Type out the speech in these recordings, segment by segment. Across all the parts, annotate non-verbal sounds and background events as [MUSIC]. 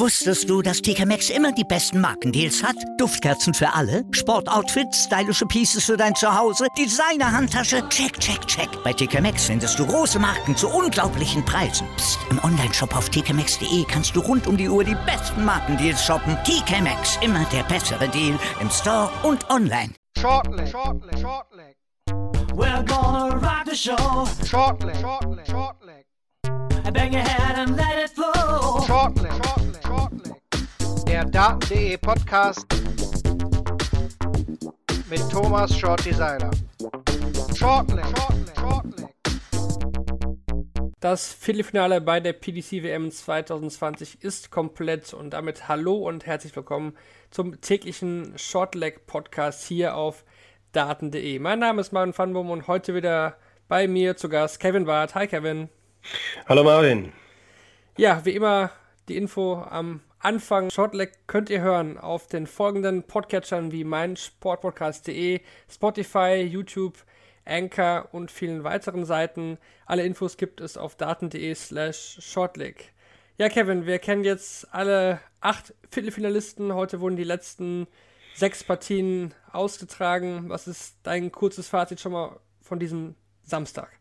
Wusstest du, dass TK Maxx immer die besten Markendeals hat? Duftkerzen für alle, Sportoutfits, stylische Pieces für dein Zuhause, Designer-Handtasche, check, check, check. Bei TK Maxx findest du große Marken zu unglaublichen Preisen. Psst. im Onlineshop auf tkmaxx.de kannst du rund um die Uhr die besten Markendeals shoppen. TK Maxx, immer der bessere Deal im Store und online. Shortleg, shortleg, shortleg. We're gonna rock the show. Shortleg, shortleg, shortleg. Bang your head and let it flow. Shortleg. Der Daten.de Podcast mit Thomas Shorty Seiler. Shortleg, shortleg, shortleg. Das Viertelfinale bei der PDC WM 2020 ist komplett und damit hallo und herzlich willkommen zum täglichen Shortleg Podcast hier auf daten.de. Mein Name ist Marvin Fanbum und heute wieder bei mir zu Gast Kevin Barth. Hi Kevin. Hallo Marvin. Ja, wie immer die Info am Anfang. Shortleg könnt ihr hören auf den folgenden Podcatchern wie meinsportpodcast.de, Spotify, YouTube, Anchor und vielen weiteren Seiten. Alle Infos gibt es auf daten.de slash shortleg. Ja, Kevin, wir kennen jetzt alle acht Viertelfinalisten. Heute wurden die letzten sechs Partien ausgetragen. Was ist dein kurzes Fazit schon mal von diesem Samstag?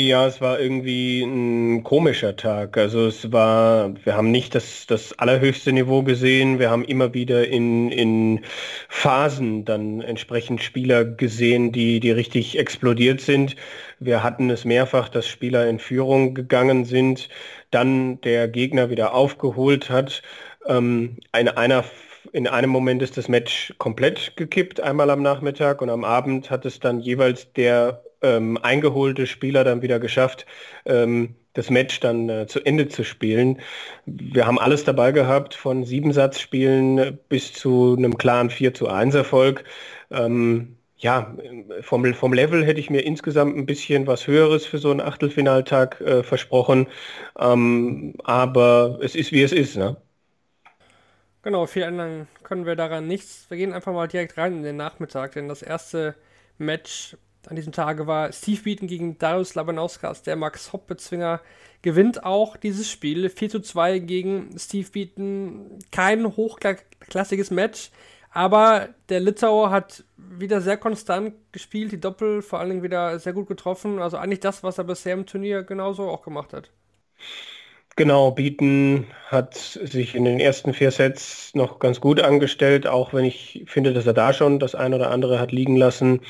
Ja, es war irgendwie ein komischer Tag. Also es war, wir haben nicht das, das allerhöchste Niveau gesehen. Wir haben immer wieder in, in Phasen dann entsprechend Spieler gesehen, die, die richtig explodiert sind. Wir hatten es mehrfach, dass Spieler in Führung gegangen sind, dann der Gegner wieder aufgeholt hat. Ähm, eine, einer in einem Moment ist das Match komplett gekippt, einmal am Nachmittag und am Abend hat es dann jeweils der ähm, eingeholte Spieler dann wieder geschafft, ähm, das Match dann äh, zu Ende zu spielen. Wir haben alles dabei gehabt, von Siebensatzspielen bis zu einem klaren 4 zu 1 Erfolg. Ähm, ja, vom, vom Level hätte ich mir insgesamt ein bisschen was Höheres für so einen Achtelfinaltag äh, versprochen. Ähm, aber es ist, wie es ist. Ne? Genau, viel ändern können wir daran nichts. Wir gehen einfach mal direkt rein in den Nachmittag, denn das erste Match an diesem Tage war Steve Beaton gegen Darius Labanauskas. Der Max Hopp-Bezwinger gewinnt auch dieses Spiel. 4 zu 2 gegen Steve Beaton. Kein hochklassiges Match, aber der Litauer hat wieder sehr konstant gespielt, die Doppel vor allen Dingen wieder sehr gut getroffen. Also eigentlich das, was er bisher im Turnier genauso auch gemacht hat. Genau, Beaton hat sich in den ersten vier Sets noch ganz gut angestellt, auch wenn ich finde, dass er da schon das ein oder andere hat liegen lassen.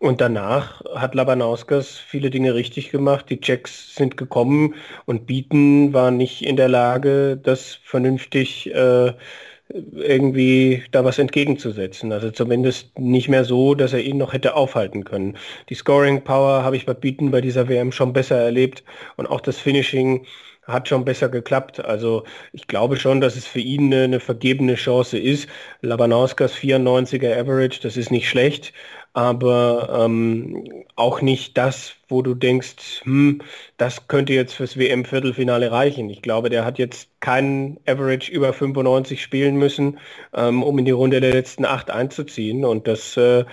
Und danach hat Labanauskas viele Dinge richtig gemacht. Die Checks sind gekommen und Bieten war nicht in der Lage, das vernünftig äh, irgendwie da was entgegenzusetzen. Also zumindest nicht mehr so, dass er ihn noch hätte aufhalten können. Die Scoring Power habe ich bei Bieten bei dieser WM schon besser erlebt und auch das Finishing hat schon besser geklappt. Also ich glaube schon, dass es für ihn eine, eine vergebene Chance ist. Labanauskas 94er Average, das ist nicht schlecht, aber ähm, auch nicht das, wo du denkst, hm, das könnte jetzt fürs WM-Viertelfinale reichen. Ich glaube, der hat jetzt keinen Average über 95 spielen müssen, ähm, um in die Runde der letzten acht einzuziehen. Und das äh,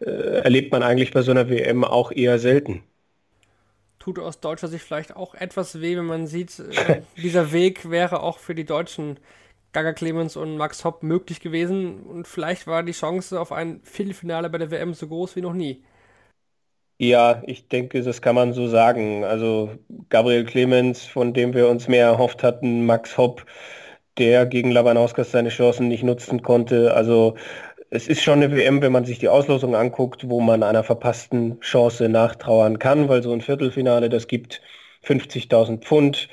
äh erlebt man eigentlich bei so einer WM auch eher selten tut aus deutscher Sicht vielleicht auch etwas weh, wenn man sieht, äh, [LAUGHS] dieser Weg wäre auch für die Deutschen Gaga Clemens und Max Hopp möglich gewesen und vielleicht war die Chance auf ein Viertelfinale bei der WM so groß wie noch nie. Ja, ich denke, das kann man so sagen. Also Gabriel Clemens, von dem wir uns mehr erhofft hatten, Max Hopp, der gegen Labanauskas seine Chancen nicht nutzen konnte. Also es ist schon eine WM, wenn man sich die Auslosung anguckt, wo man einer verpassten Chance nachtrauern kann, weil so ein Viertelfinale, das gibt 50.000 Pfund,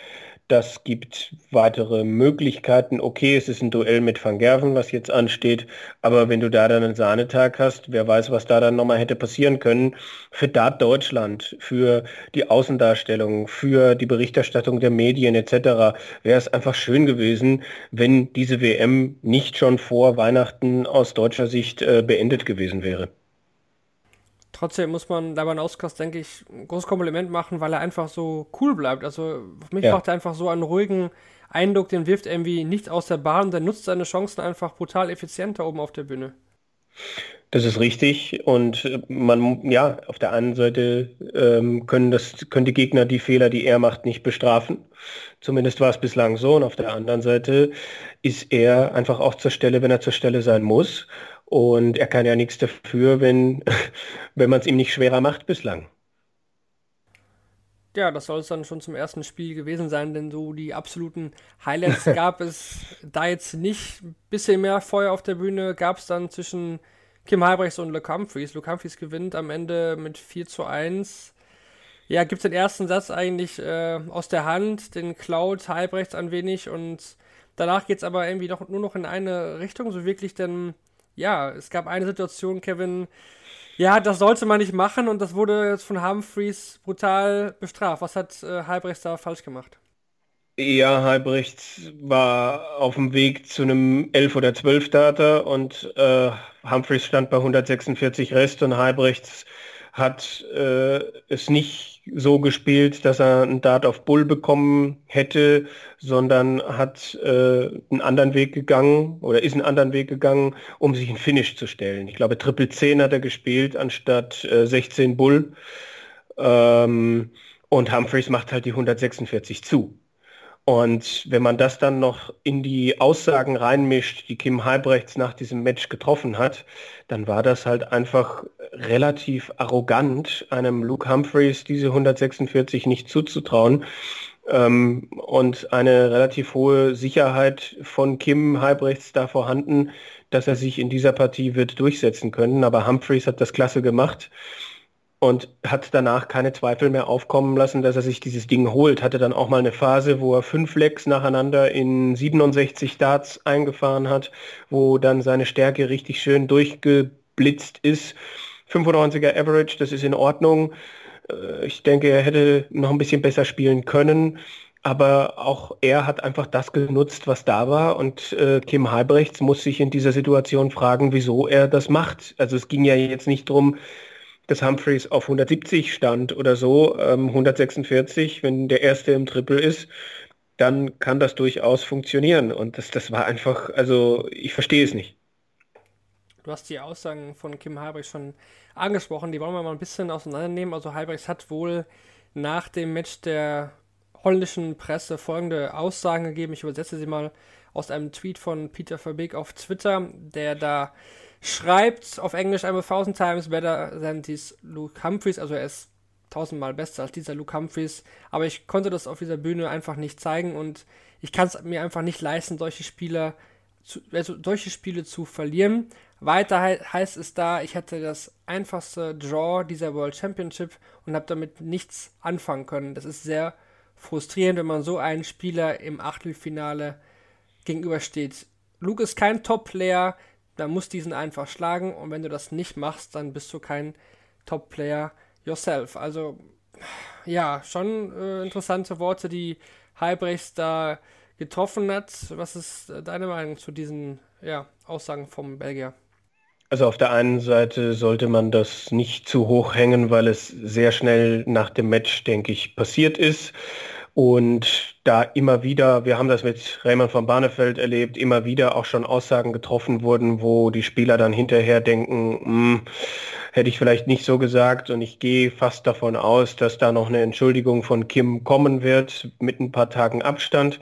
das gibt weitere Möglichkeiten. Okay, es ist ein Duell mit Van Gerven, was jetzt ansteht, aber wenn du da dann einen Sahnetag hast, wer weiß, was da dann nochmal hätte passieren können. Für Dart Deutschland, für die Außendarstellung, für die Berichterstattung der Medien etc. wäre es einfach schön gewesen, wenn diese WM nicht schon vor Weihnachten aus deutscher Sicht äh, beendet gewesen wäre. Trotzdem muss man Labanauskas, denke ich, ein großes Kompliment machen, weil er einfach so cool bleibt. Also auf mich ja. macht er einfach so einen ruhigen Eindruck, den wirft er irgendwie nicht aus der Bahn, der nutzt seine Chancen einfach brutal effizient da oben auf der Bühne. Das ist richtig und äh, man, ja, auf der einen Seite ähm, können, das, können die Gegner die Fehler, die er macht, nicht bestrafen. Zumindest war es bislang so und auf der anderen Seite ist er einfach auch zur Stelle, wenn er zur Stelle sein muss und er kann ja nichts dafür, wenn, [LAUGHS] wenn man es ihm nicht schwerer macht bislang. Ja, das soll es dann schon zum ersten Spiel gewesen sein, denn so die absoluten Highlights [LAUGHS] gab es da jetzt nicht. Ein bisschen mehr Feuer auf der Bühne gab es dann zwischen Kim Halbrechts und Luke Humphreys. Luke Humphreys gewinnt am Ende mit 4 zu 1. Ja, gibt es den ersten Satz eigentlich äh, aus der Hand, den klaut Halbrechts ein wenig und danach geht es aber irgendwie doch nur noch in eine Richtung, so wirklich, denn ja, es gab eine Situation, Kevin, ja, das sollte man nicht machen und das wurde jetzt von Humphreys brutal bestraft. Was hat äh, Halbrechts da falsch gemacht? Ja, Halbrechts war auf dem Weg zu einem 11 oder 12 Data und äh, Humphreys stand bei 146 Rest und Halbrechts hat äh, es nicht so gespielt, dass er einen Dart auf Bull bekommen hätte, sondern hat äh, einen anderen Weg gegangen oder ist einen anderen Weg gegangen, um sich in Finish zu stellen. Ich glaube, Triple 10 hat er gespielt anstatt äh, 16 Bull. Ähm, und Humphreys macht halt die 146 zu. Und wenn man das dann noch in die Aussagen reinmischt, die Kim Halbrechts nach diesem Match getroffen hat, dann war das halt einfach relativ arrogant, einem Luke Humphreys diese 146 nicht zuzutrauen. Ähm, und eine relativ hohe Sicherheit von Kim Halbrechts da vorhanden, dass er sich in dieser Partie wird durchsetzen können. Aber Humphreys hat das klasse gemacht und hat danach keine Zweifel mehr aufkommen lassen, dass er sich dieses Ding holt. Hatte dann auch mal eine Phase, wo er fünf Lecks nacheinander in 67 Darts eingefahren hat, wo dann seine Stärke richtig schön durchgeblitzt ist. 95er Average, das ist in Ordnung. Äh, ich denke, er hätte noch ein bisschen besser spielen können. Aber auch er hat einfach das genutzt, was da war. Und äh, Kim Halbrechts muss sich in dieser Situation fragen, wieso er das macht. Also es ging ja jetzt nicht darum, dass Humphreys auf 170 stand oder so, ähm, 146, wenn der erste im Triple ist, dann kann das durchaus funktionieren. Und das, das war einfach, also ich verstehe es nicht. Du hast die Aussagen von Kim Halbrechts schon angesprochen, die wollen wir mal ein bisschen auseinandernehmen. Also Halbrechts hat wohl nach dem Match der holländischen Presse folgende Aussagen gegeben. Ich übersetze sie mal aus einem Tweet von Peter Verbeek auf Twitter, der da schreibt auf Englisch I'm a thousand times better than this Luke Humphreys, also er ist tausendmal besser als dieser Luke Humphreys, aber ich konnte das auf dieser Bühne einfach nicht zeigen und ich kann es mir einfach nicht leisten, solche Spieler zu, also solche Spiele zu verlieren. Weiter he heißt es da, ich hatte das einfachste Draw dieser World Championship und habe damit nichts anfangen können. Das ist sehr frustrierend, wenn man so einen Spieler im Achtelfinale gegenübersteht. Luke ist kein Top-Player, da muss diesen einfach schlagen und wenn du das nicht machst, dann bist du kein Top-Player yourself. Also ja, schon äh, interessante Worte, die Halbrechts da getroffen hat. Was ist äh, deine Meinung zu diesen ja, Aussagen vom Belgier? Also auf der einen Seite sollte man das nicht zu hoch hängen, weil es sehr schnell nach dem Match, denke ich, passiert ist. Und da immer wieder, wir haben das mit Raymond von Barnefeld erlebt, immer wieder auch schon Aussagen getroffen wurden, wo die Spieler dann hinterher denken, hm, hätte ich vielleicht nicht so gesagt. Und ich gehe fast davon aus, dass da noch eine Entschuldigung von Kim kommen wird mit ein paar Tagen Abstand.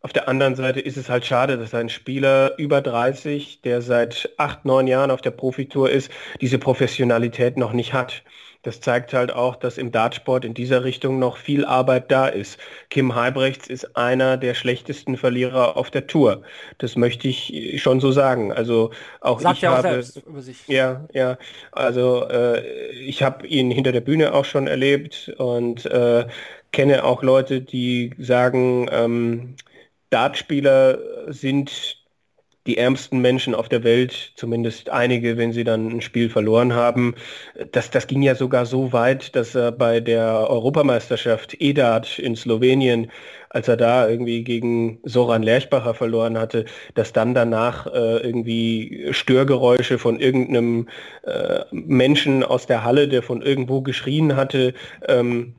Auf der anderen Seite ist es halt schade, dass ein Spieler über 30, der seit acht, neun Jahren auf der Profitour ist, diese Professionalität noch nicht hat das zeigt halt auch, dass im Dartsport in dieser Richtung noch viel Arbeit da ist. Kim Halbrechts ist einer der schlechtesten Verlierer auf der Tour. Das möchte ich schon so sagen. Also auch Sagt ich habe, selbst über sich. Ja, ja. Also äh, ich habe ihn hinter der Bühne auch schon erlebt und äh, kenne auch Leute, die sagen, ähm, Dartspieler sind die ärmsten Menschen auf der Welt, zumindest einige, wenn sie dann ein Spiel verloren haben. Das, das ging ja sogar so weit, dass er bei der Europameisterschaft EDAT in Slowenien, als er da irgendwie gegen Soran Lerchbacher verloren hatte, dass dann danach äh, irgendwie Störgeräusche von irgendeinem äh, Menschen aus der Halle, der von irgendwo geschrien hatte, ähm,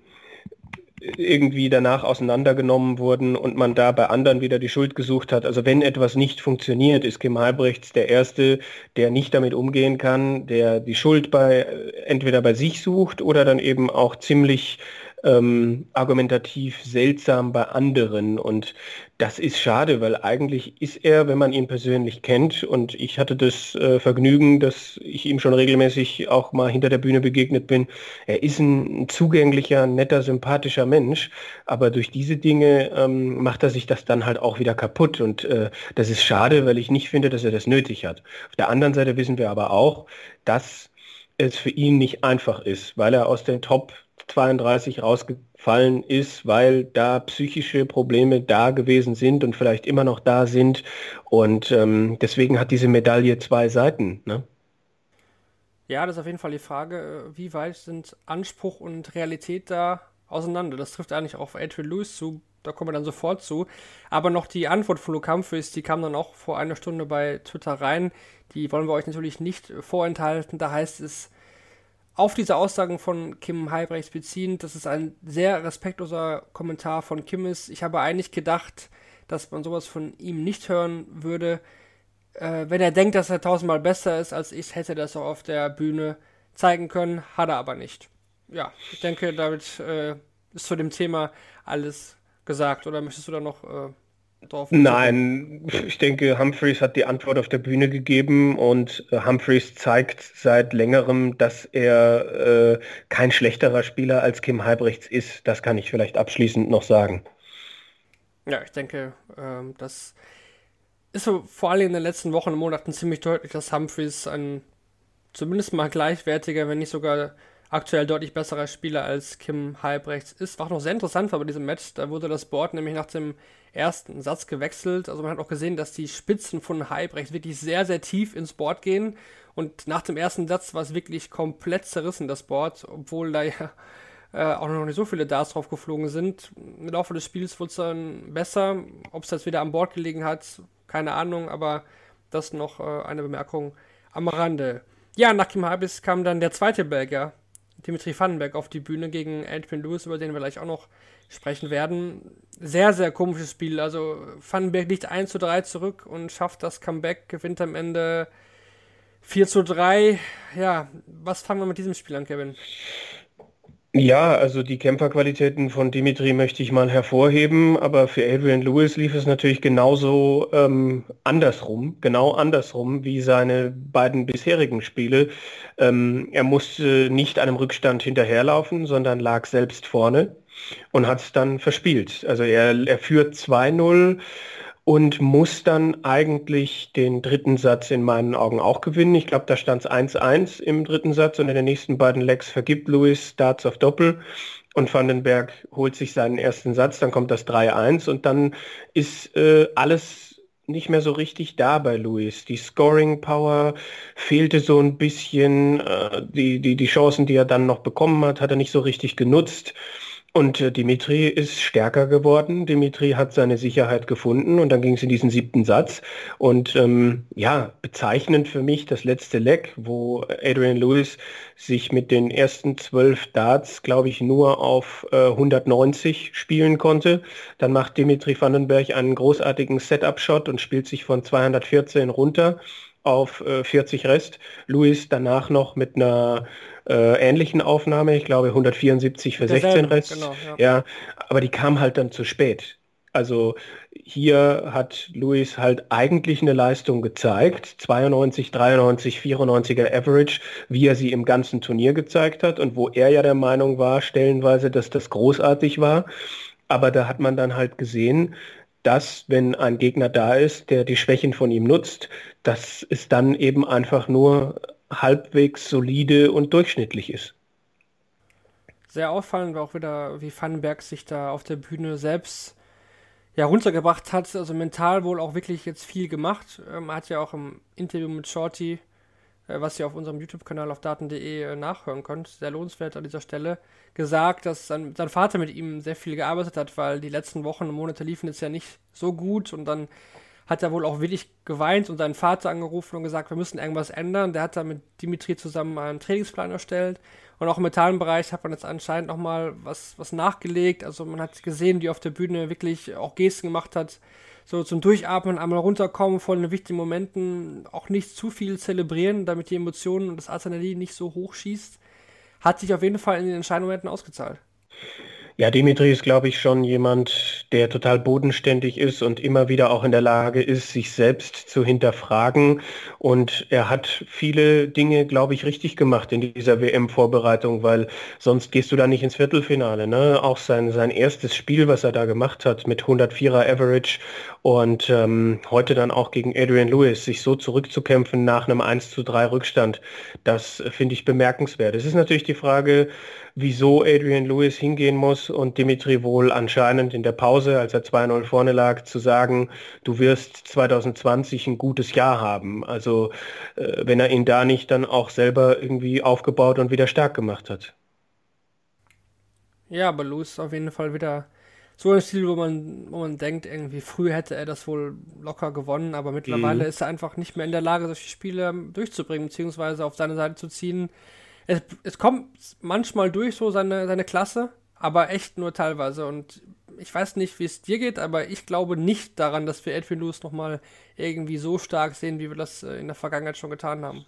irgendwie danach auseinandergenommen wurden und man da bei anderen wieder die Schuld gesucht hat. Also wenn etwas nicht funktioniert, ist Kim Halbrechts der Erste, der nicht damit umgehen kann, der die Schuld bei entweder bei sich sucht oder dann eben auch ziemlich ähm, argumentativ seltsam bei anderen. Und das ist schade, weil eigentlich ist er, wenn man ihn persönlich kennt, und ich hatte das äh, Vergnügen, dass ich ihm schon regelmäßig auch mal hinter der Bühne begegnet bin, er ist ein zugänglicher, netter, sympathischer Mensch, aber durch diese Dinge ähm, macht er sich das dann halt auch wieder kaputt. Und äh, das ist schade, weil ich nicht finde, dass er das nötig hat. Auf der anderen Seite wissen wir aber auch, dass es für ihn nicht einfach ist, weil er aus den Top 32 rausgefallen ist, weil da psychische Probleme da gewesen sind und vielleicht immer noch da sind. Und ähm, deswegen hat diese Medaille zwei Seiten. Ne? Ja, das ist auf jeden Fall die Frage, äh, wie weit sind Anspruch und Realität da auseinander? Das trifft eigentlich auch auf Adrian Lewis zu, da kommen wir dann sofort zu. Aber noch die Antwort von Luke Humphries, die kam dann auch vor einer Stunde bei Twitter rein. Die wollen wir euch natürlich nicht vorenthalten. Da heißt es, auf diese Aussagen von Kim Halbrechts beziehend, dass es ein sehr respektloser Kommentar von Kim ist. Ich habe eigentlich gedacht, dass man sowas von ihm nicht hören würde. Äh, wenn er denkt, dass er tausendmal besser ist als ich, hätte er das auch auf der Bühne zeigen können, hat er aber nicht. Ja, ich denke, damit äh, ist zu dem Thema alles gesagt. Oder möchtest du da noch äh, drauf? Nein, ich denke, Humphreys hat die Antwort auf der Bühne gegeben und äh, Humphreys zeigt seit längerem, dass er äh, kein schlechterer Spieler als Kim Halbrechts ist. Das kann ich vielleicht abschließend noch sagen. Ja, ich denke, ähm, das ist so vor allem in den letzten Wochen und Monaten ziemlich deutlich, dass Humphreys ein zumindest mal gleichwertiger, wenn nicht sogar aktuell deutlich besserer Spieler als Kim Halbrechts ist. War auch noch sehr interessant war bei diesem Match. Da wurde das Board nämlich nach dem ersten Satz gewechselt. Also man hat auch gesehen, dass die Spitzen von Halbrechts wirklich sehr, sehr tief ins Board gehen. Und nach dem ersten Satz war es wirklich komplett zerrissen, das Board, obwohl da ja äh, auch noch nicht so viele Darts drauf geflogen sind. Im Laufe des Spiels wurde es dann besser. Ob es jetzt wieder an Bord gelegen hat, keine Ahnung, aber das noch äh, eine Bemerkung am Rande. Ja, nach Kim Habis kam dann der zweite Belgier, Dimitri Vandenberg auf die Bühne gegen Adrian Lewis, über den wir gleich auch noch sprechen werden. Sehr, sehr komisches Spiel. Also Vandenberg liegt 1 zu 3 zurück und schafft das Comeback, gewinnt am Ende 4 zu 3. Ja, was fangen wir mit diesem Spiel an, Kevin? Ja, also die Kämpferqualitäten von Dimitri möchte ich mal hervorheben, aber für Adrian Lewis lief es natürlich genauso ähm, andersrum, genau andersrum wie seine beiden bisherigen Spiele. Ähm, er musste nicht einem Rückstand hinterherlaufen, sondern lag selbst vorne und hat es dann verspielt. Also er, er führt 2-0 und muss dann eigentlich den dritten Satz in meinen Augen auch gewinnen. Ich glaube, da stand es 1-1 im dritten Satz und in den nächsten beiden Legs vergibt Louis Starts auf Doppel und Vandenberg holt sich seinen ersten Satz, dann kommt das 3-1 und dann ist äh, alles nicht mehr so richtig da bei Louis. Die Scoring Power fehlte so ein bisschen, äh, die, die, die Chancen, die er dann noch bekommen hat, hat er nicht so richtig genutzt. Und äh, Dimitri ist stärker geworden. Dimitri hat seine Sicherheit gefunden und dann ging es in diesen siebten Satz. Und ähm, ja, bezeichnend für mich das letzte Leck, wo Adrian Lewis sich mit den ersten zwölf Darts, glaube ich, nur auf äh, 190 spielen konnte. Dann macht Dimitri Vandenberg einen großartigen Setup-Shot und spielt sich von 214 runter auf äh, 40 Rest. Lewis danach noch mit einer äh, ähnlichen Aufnahme, ich glaube 174 für 16 Rest. Genau, ja. ja, aber die kam halt dann zu spät. Also hier hat Luis halt eigentlich eine Leistung gezeigt, 92, 93, 94er Average, wie er sie im ganzen Turnier gezeigt hat und wo er ja der Meinung war, stellenweise, dass das großartig war. Aber da hat man dann halt gesehen, dass wenn ein Gegner da ist, der die Schwächen von ihm nutzt, dass es dann eben einfach nur halbwegs solide und durchschnittlich ist. Sehr auffallend war auch wieder, wie Vandenberg sich da auf der Bühne selbst ja, runtergebracht hat. Also mental wohl auch wirklich jetzt viel gemacht. Ähm, hat ja auch im Interview mit Shorty, äh, was ihr auf unserem YouTube-Kanal auf daten.de äh, nachhören könnt, sehr lohnenswert an dieser Stelle, gesagt, dass sein, sein Vater mit ihm sehr viel gearbeitet hat, weil die letzten Wochen und Monate liefen jetzt ja nicht so gut und dann hat er wohl auch wirklich geweint und seinen Vater angerufen und gesagt, wir müssen irgendwas ändern. Der hat da mit Dimitri zusammen einen Trainingsplan erstellt. Und auch im mentalen Bereich hat man jetzt anscheinend nochmal was, was nachgelegt. Also man hat gesehen, die auf der Bühne wirklich auch Gesten gemacht hat, so zum Durchatmen, einmal runterkommen von den wichtigen Momenten, auch nicht zu viel zelebrieren, damit die Emotionen und das Adrenalin nicht so hoch schießt. Hat sich auf jeden Fall in den entscheidenden Momenten ausgezahlt. Ja, Dimitri ist, glaube ich, schon jemand, der total bodenständig ist und immer wieder auch in der Lage ist, sich selbst zu hinterfragen. Und er hat viele Dinge, glaube ich, richtig gemacht in dieser WM-Vorbereitung, weil sonst gehst du da nicht ins Viertelfinale. Ne? Auch sein, sein erstes Spiel, was er da gemacht hat mit 104er Average und ähm, heute dann auch gegen Adrian Lewis, sich so zurückzukämpfen nach einem 1 zu 3 Rückstand, das finde ich bemerkenswert. Es ist natürlich die Frage, wieso Adrian Lewis hingehen muss und Dimitri wohl anscheinend in der Pause, als er 2-0 vorne lag, zu sagen, du wirst 2020 ein gutes Jahr haben. Also äh, wenn er ihn da nicht dann auch selber irgendwie aufgebaut und wieder stark gemacht hat. Ja, aber Lewis ist auf jeden Fall wieder so ein Stil, wo man, wo man denkt, irgendwie früher hätte er das wohl locker gewonnen, aber mittlerweile mhm. ist er einfach nicht mehr in der Lage, solche Spiele durchzubringen, beziehungsweise auf seine Seite zu ziehen es, es kommt manchmal durch so seine, seine Klasse, aber echt nur teilweise. Und ich weiß nicht, wie es dir geht, aber ich glaube nicht daran, dass wir Edwin Lewis nochmal irgendwie so stark sehen, wie wir das äh, in der Vergangenheit schon getan haben.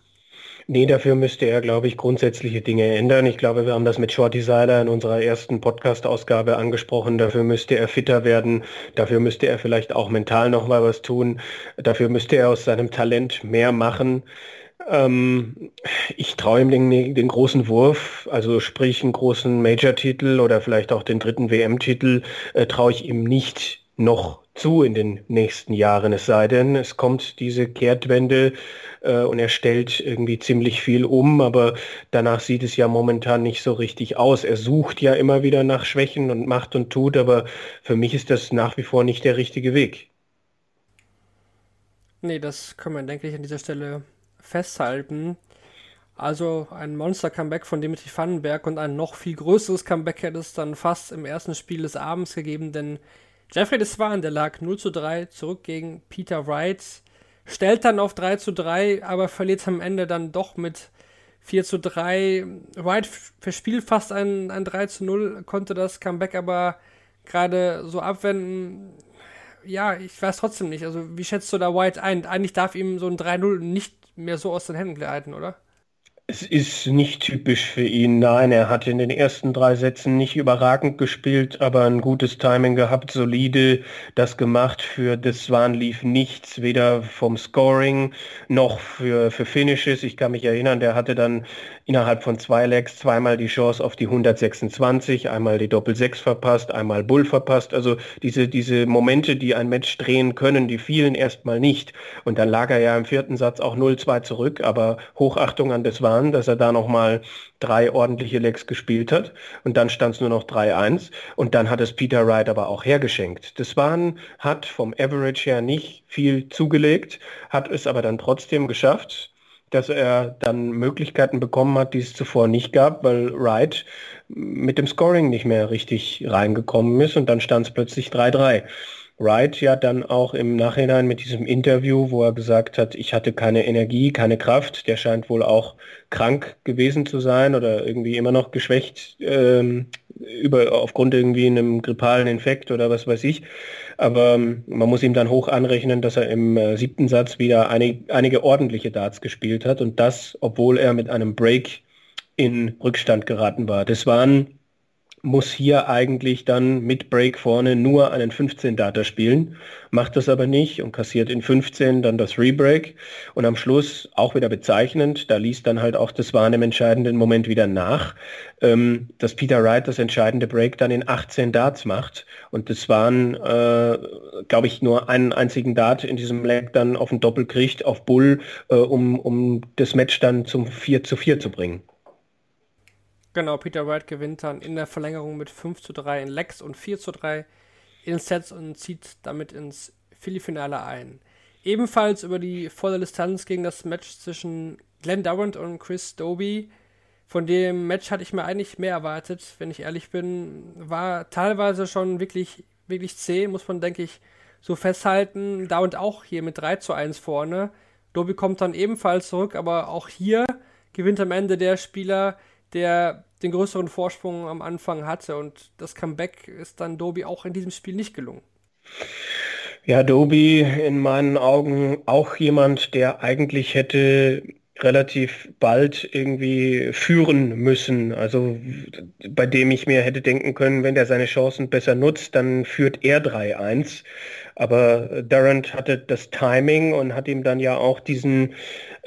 Nee, dafür müsste er, glaube ich, grundsätzliche Dinge ändern. Ich glaube, wir haben das mit Shorty Seiler in unserer ersten Podcast-Ausgabe angesprochen. Dafür müsste er fitter werden. Dafür müsste er vielleicht auch mental nochmal was tun. Dafür müsste er aus seinem Talent mehr machen. Ähm, ich traue ihm den, den, großen Wurf, also sprich einen großen Major-Titel oder vielleicht auch den dritten WM-Titel, äh, traue ich ihm nicht noch zu in den nächsten Jahren. Es sei denn, es kommt diese Kehrtwende äh, und er stellt irgendwie ziemlich viel um, aber danach sieht es ja momentan nicht so richtig aus. Er sucht ja immer wieder nach Schwächen und macht und tut, aber für mich ist das nach wie vor nicht der richtige Weg. Nee, das kann man, denke ich, an dieser Stelle festhalten. Also ein Monster-Comeback von Dimitri Vandenberg und ein noch viel größeres Comeback hätte es dann fast im ersten Spiel des Abends gegeben, denn Jeffrey Deswan, der lag 0 zu 3 zurück gegen Peter Wright, stellt dann auf 3 zu 3, aber verliert am Ende dann doch mit 4 zu 3. Wright verspielt fast ein, ein 3 zu 0, konnte das Comeback aber gerade so abwenden ja, ich weiß trotzdem nicht. Also, wie schätzt du da White ein? Eigentlich darf ihm so ein 3-0 nicht mehr so aus den Händen gleiten, oder? Es ist nicht typisch für ihn. Nein, er hat in den ersten drei Sätzen nicht überragend gespielt, aber ein gutes Timing gehabt, solide das gemacht. Für das Swan lief nichts, weder vom Scoring noch für, für Finishes. Ich kann mich erinnern, der hatte dann innerhalb von zwei Legs zweimal die Chance auf die 126, einmal die Doppel-6 verpasst, einmal Bull verpasst. Also diese, diese Momente, die ein Match drehen können, die fielen erstmal nicht. Und dann lag er ja im vierten Satz auch 0-2 zurück, aber Hochachtung an das Waren, dass er da nochmal drei ordentliche Legs gespielt hat. Und dann stand es nur noch 3-1. Und dann hat es Peter Wright aber auch hergeschenkt. Das Waren hat vom Average her nicht viel zugelegt, hat es aber dann trotzdem geschafft, dass er dann Möglichkeiten bekommen hat, die es zuvor nicht gab, weil Wright mit dem Scoring nicht mehr richtig reingekommen ist und dann stand es plötzlich 3-3. Wright ja dann auch im Nachhinein mit diesem Interview, wo er gesagt hat, ich hatte keine Energie, keine Kraft, der scheint wohl auch krank gewesen zu sein oder irgendwie immer noch geschwächt ähm, über, aufgrund irgendwie einem grippalen Infekt oder was weiß ich. Aber ähm, man muss ihm dann hoch anrechnen, dass er im äh, siebten Satz wieder einig, einige ordentliche Darts gespielt hat und das, obwohl er mit einem Break in Rückstand geraten war. Das waren muss hier eigentlich dann mit Break vorne nur einen 15 Data spielen, macht das aber nicht und kassiert in 15 dann das Rebreak und am Schluss auch wieder bezeichnend, da liest dann halt auch das Waren im entscheidenden Moment wieder nach, ähm, dass Peter Wright das entscheidende Break dann in 18 Darts macht und das waren, äh, glaube ich, nur einen einzigen Dart in diesem Leg dann auf den Doppel kriegt, auf Bull, äh, um, um das Match dann zum 4 zu 4 zu bringen. Genau, Peter Wright gewinnt dann in der Verlängerung mit 5 zu 3 in Lex und 4 zu 3 in Sets und zieht damit ins Philly-Finale ein. Ebenfalls über die volle Distanz ging das Match zwischen Glenn Durant und Chris Doby. Von dem Match hatte ich mir eigentlich mehr erwartet, wenn ich ehrlich bin. War teilweise schon wirklich, wirklich zäh, muss man, denke ich, so festhalten. Und auch hier mit 3 zu 1 vorne. Dobi kommt dann ebenfalls zurück, aber auch hier gewinnt am Ende der Spieler, der den größeren Vorsprung am Anfang hatte. Und das Comeback ist dann Dobi auch in diesem Spiel nicht gelungen. Ja, Dobi in meinen Augen auch jemand, der eigentlich hätte relativ bald irgendwie führen müssen. Also bei dem ich mir hätte denken können, wenn der seine Chancen besser nutzt, dann führt er 3-1. Aber Durant hatte das Timing und hat ihm dann ja auch diesen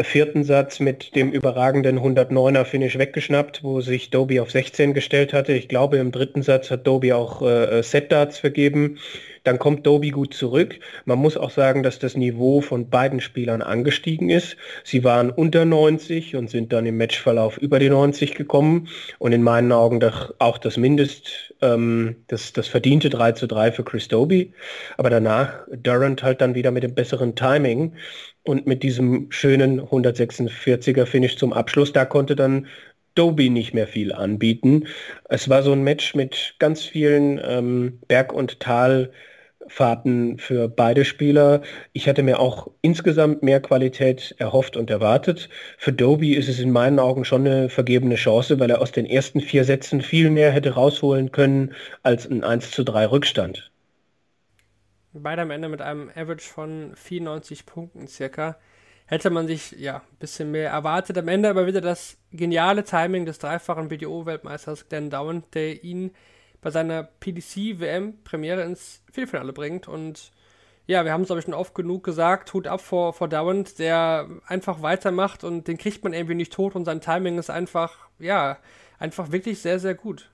vierten Satz mit dem überragenden 109er Finish weggeschnappt, wo sich Doby auf 16 gestellt hatte. Ich glaube, im dritten Satz hat Doby auch äh, Set-Darts vergeben. Dann kommt Doby gut zurück. Man muss auch sagen, dass das Niveau von beiden Spielern angestiegen ist. Sie waren unter 90 und sind dann im Matchverlauf über die 90 gekommen. Und in meinen Augen auch das Mindest, ähm, das, das verdiente 3 zu 3 für Chris Doby. Aber danach Durant halt dann wieder mit dem besseren Timing und mit diesem schönen 146er Finish zum Abschluss. Da konnte dann Doby nicht mehr viel anbieten. Es war so ein Match mit ganz vielen ähm, Berg- und Talfahrten für beide Spieler. Ich hatte mir auch insgesamt mehr Qualität erhofft und erwartet. Für Doby ist es in meinen Augen schon eine vergebene Chance, weil er aus den ersten vier Sätzen viel mehr hätte rausholen können als ein 1 zu 3 Rückstand. Beide am Ende mit einem Average von 94 Punkten circa hätte man sich ja ein bisschen mehr erwartet. Am Ende aber wieder das geniale Timing des dreifachen BDO-Weltmeisters Glenn Down, der ihn bei seiner PDC-WM-Premiere ins Viertelfinale bringt. Und ja, wir haben es, glaube ich, schon oft genug gesagt, Hut ab vor, vor Dowand, der einfach weitermacht und den kriegt man irgendwie nicht tot und sein Timing ist einfach, ja, einfach wirklich sehr, sehr gut.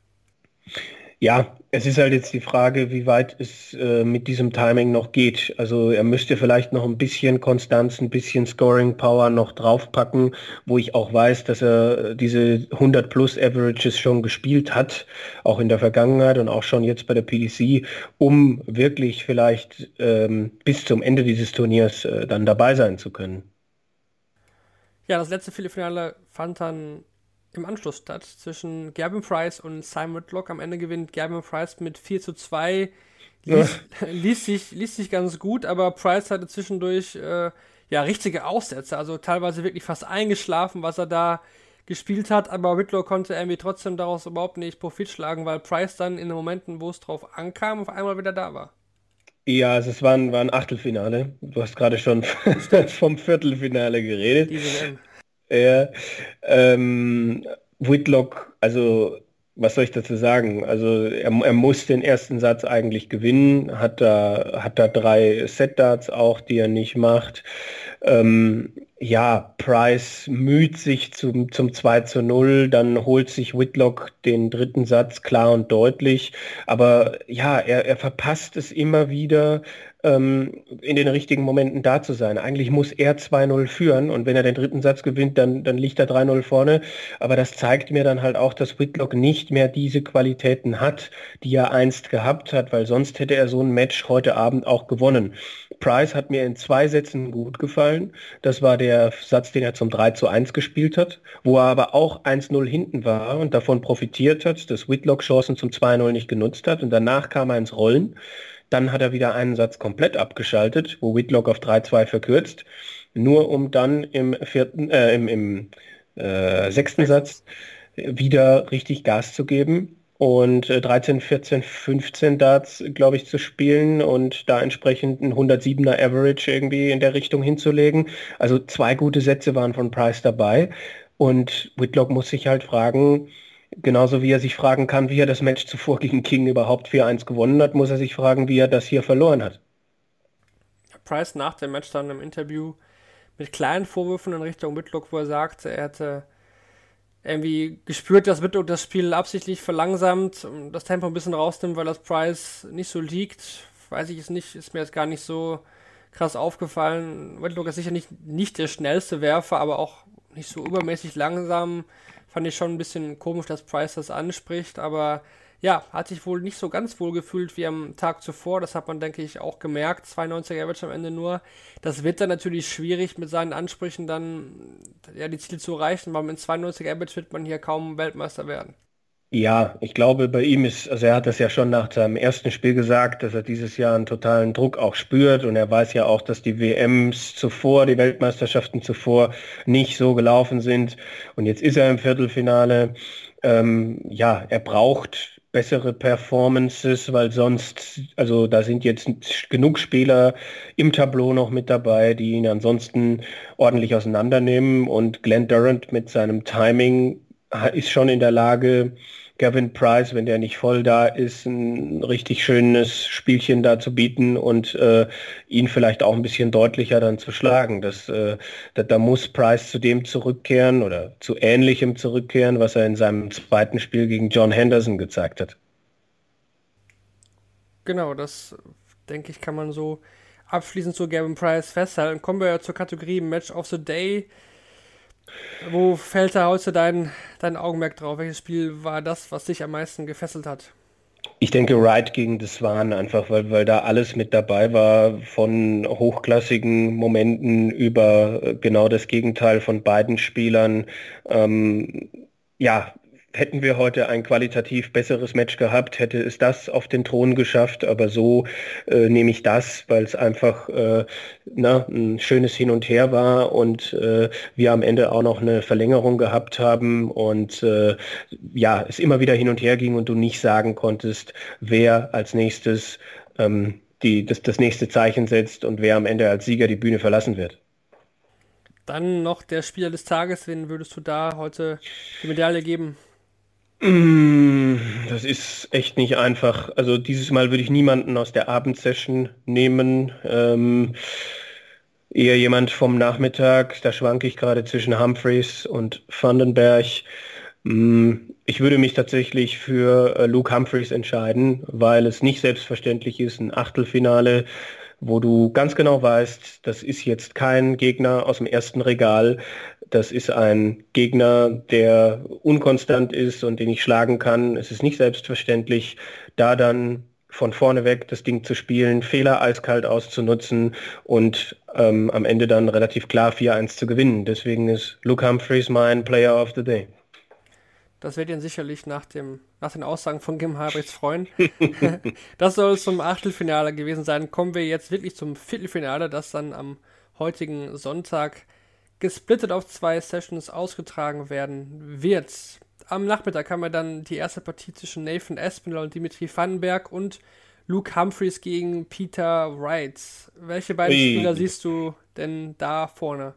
Ja, es ist halt jetzt die Frage, wie weit es äh, mit diesem Timing noch geht. Also er müsste vielleicht noch ein bisschen Konstanz, ein bisschen Scoring Power noch draufpacken, wo ich auch weiß, dass er diese 100 plus Averages schon gespielt hat, auch in der Vergangenheit und auch schon jetzt bei der PDC, um wirklich vielleicht ähm, bis zum Ende dieses Turniers äh, dann dabei sein zu können. Ja, das letzte Viertelfinale fand dann im Anschluss statt zwischen Gavin Price und Simon Whitlock. Am Ende gewinnt Gavin Price mit 4 zu 2. Lies, [LAUGHS] liest, sich, liest sich ganz gut, aber Price hatte zwischendurch äh, ja richtige Aussätze, also teilweise wirklich fast eingeschlafen, was er da gespielt hat, aber Whitlock konnte irgendwie trotzdem daraus überhaupt nicht Profit schlagen, weil Price dann in den Momenten, wo es drauf ankam, auf einmal wieder da war. Ja, also es war ein, war ein Achtelfinale. Du hast gerade schon [LAUGHS] vom Viertelfinale geredet. Diese ja, ähm, Whitlock, also was soll ich dazu sagen? Also er, er, muss den ersten Satz eigentlich gewinnen, hat da, hat da drei Set-Darts auch, die er nicht macht. Ähm, ja, Price müht sich zum, zum 2 zu 0, dann holt sich Whitlock den dritten Satz klar und deutlich. Aber ja, er, er verpasst es immer wieder, ähm, in den richtigen Momenten da zu sein. Eigentlich muss er 2-0 führen und wenn er den dritten Satz gewinnt, dann, dann liegt er 3-0 vorne. Aber das zeigt mir dann halt auch, dass Whitlock nicht mehr diese Qualitäten hat, die er einst gehabt hat, weil sonst hätte er so ein Match heute Abend auch gewonnen. Price hat mir in zwei Sätzen gut gefallen. Das war der Satz, den er zum 3 zu 1 gespielt hat, wo er aber auch 1-0 hinten war und davon profitiert hat, dass Whitlock Chancen zum 2-0 nicht genutzt hat und danach kam er ins Rollen. Dann hat er wieder einen Satz komplett abgeschaltet, wo Whitlock auf 3-2 verkürzt, nur um dann im vierten, äh, im, im äh, sechsten Satz wieder richtig Gas zu geben und äh, 13, 14, 15 Darts, glaube ich, zu spielen und da entsprechend ein 107er Average irgendwie in der Richtung hinzulegen. Also zwei gute Sätze waren von Price dabei. Und Whitlock muss sich halt fragen, Genauso wie er sich fragen kann, wie er das Match zuvor gegen King überhaupt 4-1 gewonnen hat, muss er sich fragen, wie er das hier verloren hat. Price nach dem Match dann im Interview mit kleinen Vorwürfen in Richtung Whitlock, wo er sagte, er hätte irgendwie gespürt, dass Whitlock das Spiel absichtlich verlangsamt und das Tempo ein bisschen rausnimmt, weil das Price nicht so liegt. Weiß ich es nicht, ist mir jetzt gar nicht so krass aufgefallen. Whitlock ist sicher nicht, nicht der schnellste Werfer, aber auch nicht so übermäßig langsam. Fand ich schon ein bisschen komisch, dass Price das anspricht, aber ja, hat sich wohl nicht so ganz wohl gefühlt wie am Tag zuvor. Das hat man, denke ich, auch gemerkt. 92er Average am Ende nur. Das wird dann natürlich schwierig, mit seinen Ansprüchen dann ja, die Ziele zu erreichen, weil mit 92er Average wird man hier kaum Weltmeister werden. Ja, ich glaube, bei ihm ist, also er hat das ja schon nach seinem ersten Spiel gesagt, dass er dieses Jahr einen totalen Druck auch spürt. Und er weiß ja auch, dass die WMs zuvor, die Weltmeisterschaften zuvor nicht so gelaufen sind. Und jetzt ist er im Viertelfinale. Ähm, ja, er braucht bessere Performances, weil sonst, also da sind jetzt genug Spieler im Tableau noch mit dabei, die ihn ansonsten ordentlich auseinandernehmen. Und Glenn Durant mit seinem Timing ist schon in der Lage, Gavin Price, wenn der nicht voll da ist, ein richtig schönes Spielchen da zu bieten und äh, ihn vielleicht auch ein bisschen deutlicher dann zu schlagen. Das, äh, da, da, muss Price zu dem zurückkehren oder zu ähnlichem zurückkehren, was er in seinem zweiten Spiel gegen John Henderson gezeigt hat. Genau, das denke ich, kann man so abschließend zu Gavin Price festhalten. Kommen wir zur Kategorie Match of the Day. Wo fällt da heute dein, dein Augenmerk drauf? Welches Spiel war das, was dich am meisten gefesselt hat? Ich denke Wright gegen das waren einfach, weil, weil da alles mit dabei war, von hochklassigen Momenten über äh, genau das Gegenteil von beiden Spielern. Ähm, ja, hätten wir heute ein qualitativ besseres Match gehabt, hätte es das auf den Thron geschafft. Aber so äh, nehme ich das, weil es einfach äh, na, ein schönes Hin und Her war und äh, wir am Ende auch noch eine Verlängerung gehabt haben und äh, ja, es immer wieder hin und her ging und du nicht sagen konntest, wer als nächstes ähm, die, das, das nächste Zeichen setzt und wer am Ende als Sieger die Bühne verlassen wird. Dann noch der Spieler des Tages, wen würdest du da heute die Medaille geben? Mm, das ist echt nicht einfach. Also dieses Mal würde ich niemanden aus der Abendsession nehmen. Ähm, eher jemand vom Nachmittag. Da schwanke ich gerade zwischen Humphreys und Vandenberg. Mm, ich würde mich tatsächlich für äh, Luke Humphreys entscheiden, weil es nicht selbstverständlich ist, ein Achtelfinale wo du ganz genau weißt, das ist jetzt kein Gegner aus dem ersten Regal, das ist ein Gegner, der unkonstant ist und den ich schlagen kann. Es ist nicht selbstverständlich, da dann von vorne weg das Ding zu spielen, Fehler eiskalt auszunutzen und ähm, am Ende dann relativ klar 4-1 zu gewinnen. Deswegen ist Luke Humphreys mein Player of the Day. Das wird ihn sicherlich nach, dem, nach den Aussagen von Kim Habrechts freuen. [LAUGHS] das soll zum Achtelfinale gewesen sein. Kommen wir jetzt wirklich zum Viertelfinale, das dann am heutigen Sonntag gesplittet auf zwei Sessions ausgetragen werden wird. Am Nachmittag haben wir dann die erste Partie zwischen Nathan Espinel und Dimitri Vandenberg und Luke Humphreys gegen Peter Wright. Welche beiden Ui. Spieler siehst du denn da vorne?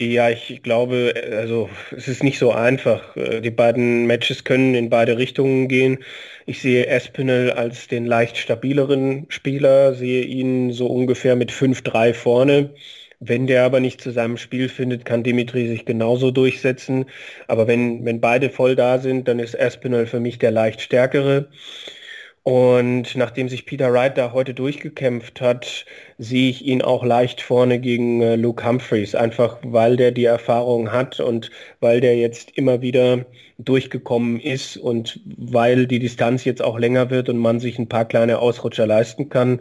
Ja, ich glaube, also es ist nicht so einfach. Die beiden Matches können in beide Richtungen gehen. Ich sehe Espinel als den leicht stabileren Spieler, sehe ihn so ungefähr mit 5-3 vorne. Wenn der aber nicht zu seinem Spiel findet, kann Dimitri sich genauso durchsetzen. Aber wenn, wenn beide voll da sind, dann ist Espinel für mich der leicht stärkere. Und nachdem sich Peter Wright da heute durchgekämpft hat, sehe ich ihn auch leicht vorne gegen äh, Luke Humphreys, einfach weil der die Erfahrung hat und weil der jetzt immer wieder durchgekommen ist und weil die Distanz jetzt auch länger wird und man sich ein paar kleine Ausrutscher leisten kann,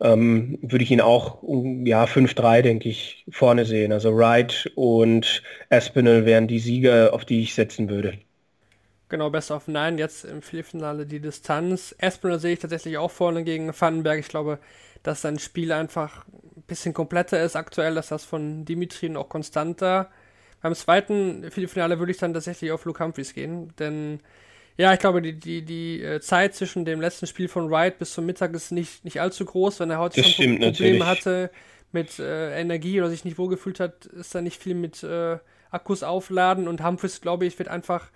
ähm, würde ich ihn auch ja 5-3, denke ich, vorne sehen. Also Wright und Aspinall wären die Sieger, auf die ich setzen würde. Genau, Best of Nine, jetzt im Viertelfinale die Distanz. Espinel sehe ich tatsächlich auch vorne gegen Vandenberg. Ich glaube, dass sein Spiel einfach ein bisschen kompletter ist aktuell, dass das von Dimitri noch konstanter. Beim zweiten Viertelfinale würde ich dann tatsächlich auf Luke Humphreys gehen, denn ja, ich glaube, die, die, die äh, Zeit zwischen dem letzten Spiel von Wright bis zum Mittag ist nicht, nicht allzu groß. Wenn er heute das schon Probleme natürlich. hatte mit äh, Energie oder sich nicht wohlgefühlt hat, ist da nicht viel mit äh, Akkus aufladen und Humphreys, glaube ich, wird einfach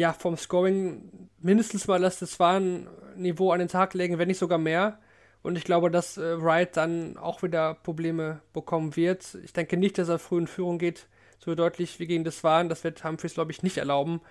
ja, vom Scoring mindestens mal das Swan-Niveau an den Tag legen, wenn nicht sogar mehr. Und ich glaube, dass äh, Wright dann auch wieder Probleme bekommen wird. Ich denke nicht, dass er früh in Führung geht, so deutlich wie gegen das Waren. Das wird Humphreys, glaube ich, nicht erlauben.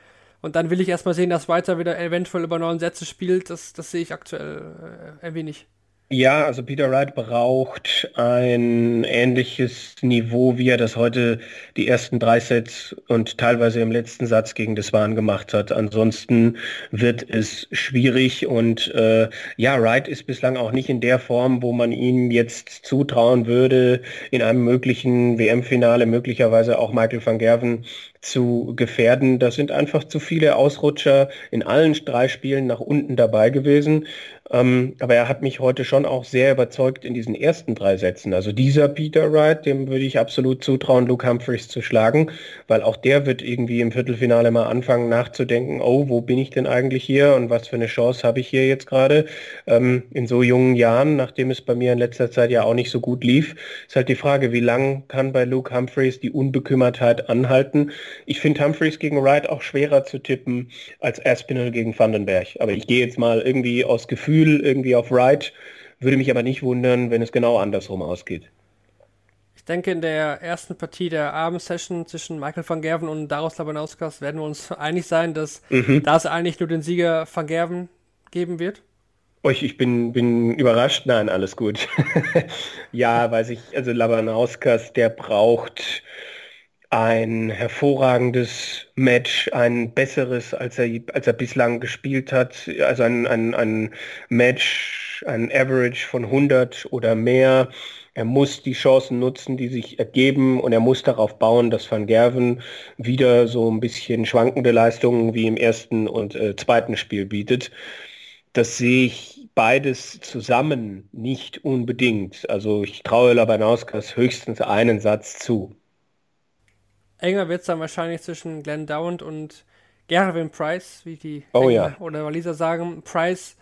Und dann will ich erstmal sehen, dass Wright wieder eventuell über neun Sätze spielt. Das, das sehe ich aktuell äh, ein wenig. Ja, also Peter Wright braucht ein ähnliches Niveau, wie er das heute die ersten drei Sets und teilweise im letzten Satz gegen das Deswan gemacht hat. Ansonsten wird es schwierig und äh, ja, Wright ist bislang auch nicht in der Form, wo man ihm jetzt zutrauen würde, in einem möglichen WM-Finale möglicherweise auch Michael van Gerven zu gefährden. Da sind einfach zu viele Ausrutscher in allen drei Spielen nach unten dabei gewesen. Ähm, aber er hat mich heute schon auch sehr überzeugt in diesen ersten drei Sätzen. Also dieser Peter Wright, dem würde ich absolut zutrauen, Luke Humphreys zu schlagen, weil auch der wird irgendwie im Viertelfinale mal anfangen nachzudenken, oh, wo bin ich denn eigentlich hier und was für eine Chance habe ich hier jetzt gerade? Ähm, in so jungen Jahren, nachdem es bei mir in letzter Zeit ja auch nicht so gut lief, ist halt die Frage, wie lang kann bei Luke Humphreys die Unbekümmertheit anhalten? Ich finde Humphreys gegen Wright auch schwerer zu tippen als Aspinall gegen Vandenberg. Aber ich gehe jetzt mal irgendwie aus Gefühl irgendwie auf Right. Würde mich aber nicht wundern, wenn es genau andersrum ausgeht. Ich denke, in der ersten Partie der Abendsession zwischen Michael van Gerven und Darius Labanauskas werden wir uns [LAUGHS] einig sein, dass mhm. da es eigentlich nur den Sieger van Gerven geben wird. Ich, ich bin, bin überrascht. Nein, alles gut. [LAUGHS] ja, weiß ich, also Labanauskas, der braucht ein hervorragendes Match, ein besseres, als er, als er bislang gespielt hat. Also ein, ein, ein Match, ein Average von 100 oder mehr. Er muss die Chancen nutzen, die sich ergeben und er muss darauf bauen, dass Van Gerven wieder so ein bisschen schwankende Leistungen wie im ersten und äh, zweiten Spiel bietet. Das sehe ich beides zusammen nicht unbedingt. Also ich traue Labanauskas höchstens einen Satz zu. Enger wird es dann wahrscheinlich zwischen Glenn Downd und Gerwin Price, wie die oh, ja. oder Waliser sagen. Price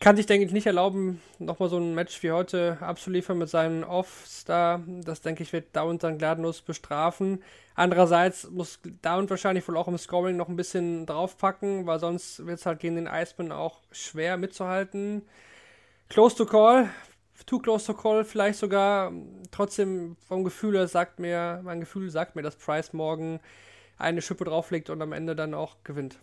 kann sich, denke ich, nicht erlauben, nochmal so ein Match wie heute abzuliefern mit seinen Offs da. Das, denke ich, wird Downd dann gnadenlos bestrafen. Andererseits muss Downd wahrscheinlich wohl auch im Scoring noch ein bisschen draufpacken, weil sonst wird es halt gegen den Iceman auch schwer mitzuhalten. Close to call, too close to call, vielleicht sogar trotzdem vom Gefühl her sagt mir, mein Gefühl sagt mir, dass Price morgen eine Schippe drauflegt und am Ende dann auch gewinnt.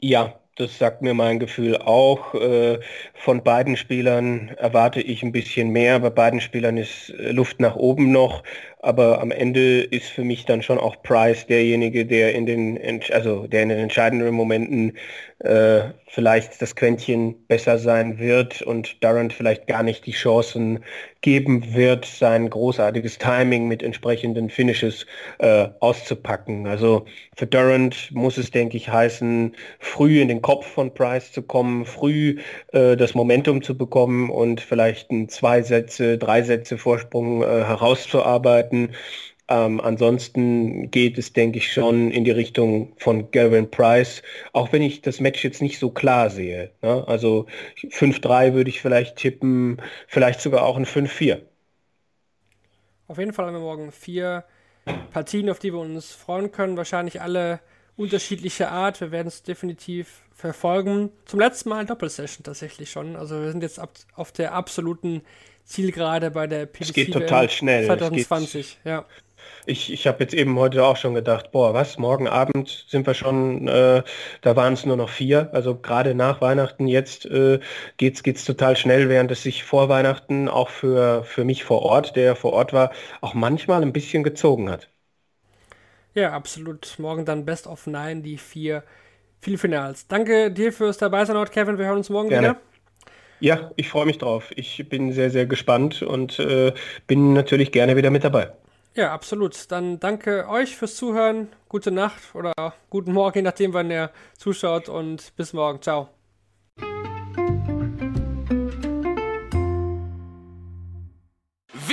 Ja, das sagt mir mein Gefühl auch. Äh, von beiden Spielern erwarte ich ein bisschen mehr. Bei beiden Spielern ist äh, Luft nach oben noch. Aber am Ende ist für mich dann schon auch Price derjenige, der in den, also der in den entscheidenden Momenten äh, vielleicht das Quäntchen besser sein wird und Durant vielleicht gar nicht die Chancen geben wird, sein großartiges Timing mit entsprechenden Finishes äh, auszupacken. Also für Durant muss es, denke ich, heißen, früh in den Kopf von Price zu kommen, früh äh, das Momentum zu bekommen und vielleicht ein zwei Sätze, drei Sätze Vorsprung äh, herauszuarbeiten arbeiten. Ähm, ansonsten geht es, denke ich, schon in die Richtung von Gavin Price, auch wenn ich das Match jetzt nicht so klar sehe. Ne? Also 5-3 würde ich vielleicht tippen, vielleicht sogar auch ein 5-4. Auf jeden Fall haben wir morgen vier Partien, auf die wir uns freuen können. Wahrscheinlich alle unterschiedlicher Art. Wir werden es definitiv verfolgen. Zum letzten Mal Doppelsession tatsächlich schon. Also wir sind jetzt ab, auf der absoluten Zielgerade bei der PDC. Es geht total schnell. 2020, ja. Ich, ich habe jetzt eben heute auch schon gedacht, boah, was, morgen Abend sind wir schon, äh, da waren es nur noch vier. Also gerade nach Weihnachten jetzt äh, geht's geht's total schnell, während es sich vor Weihnachten auch für, für mich vor Ort, der vor Ort war, auch manchmal ein bisschen gezogen hat. Ja, absolut. Morgen dann Best of Nine, die vier Finals. Danke dir fürs Dabeisein, Kevin. Wir hören uns morgen Gerne. wieder. Ja, ich freue mich drauf. Ich bin sehr, sehr gespannt und äh, bin natürlich gerne wieder mit dabei. Ja, absolut. Dann danke euch fürs Zuhören. Gute Nacht oder guten Morgen, je nachdem, wann ihr zuschaut und bis morgen. Ciao.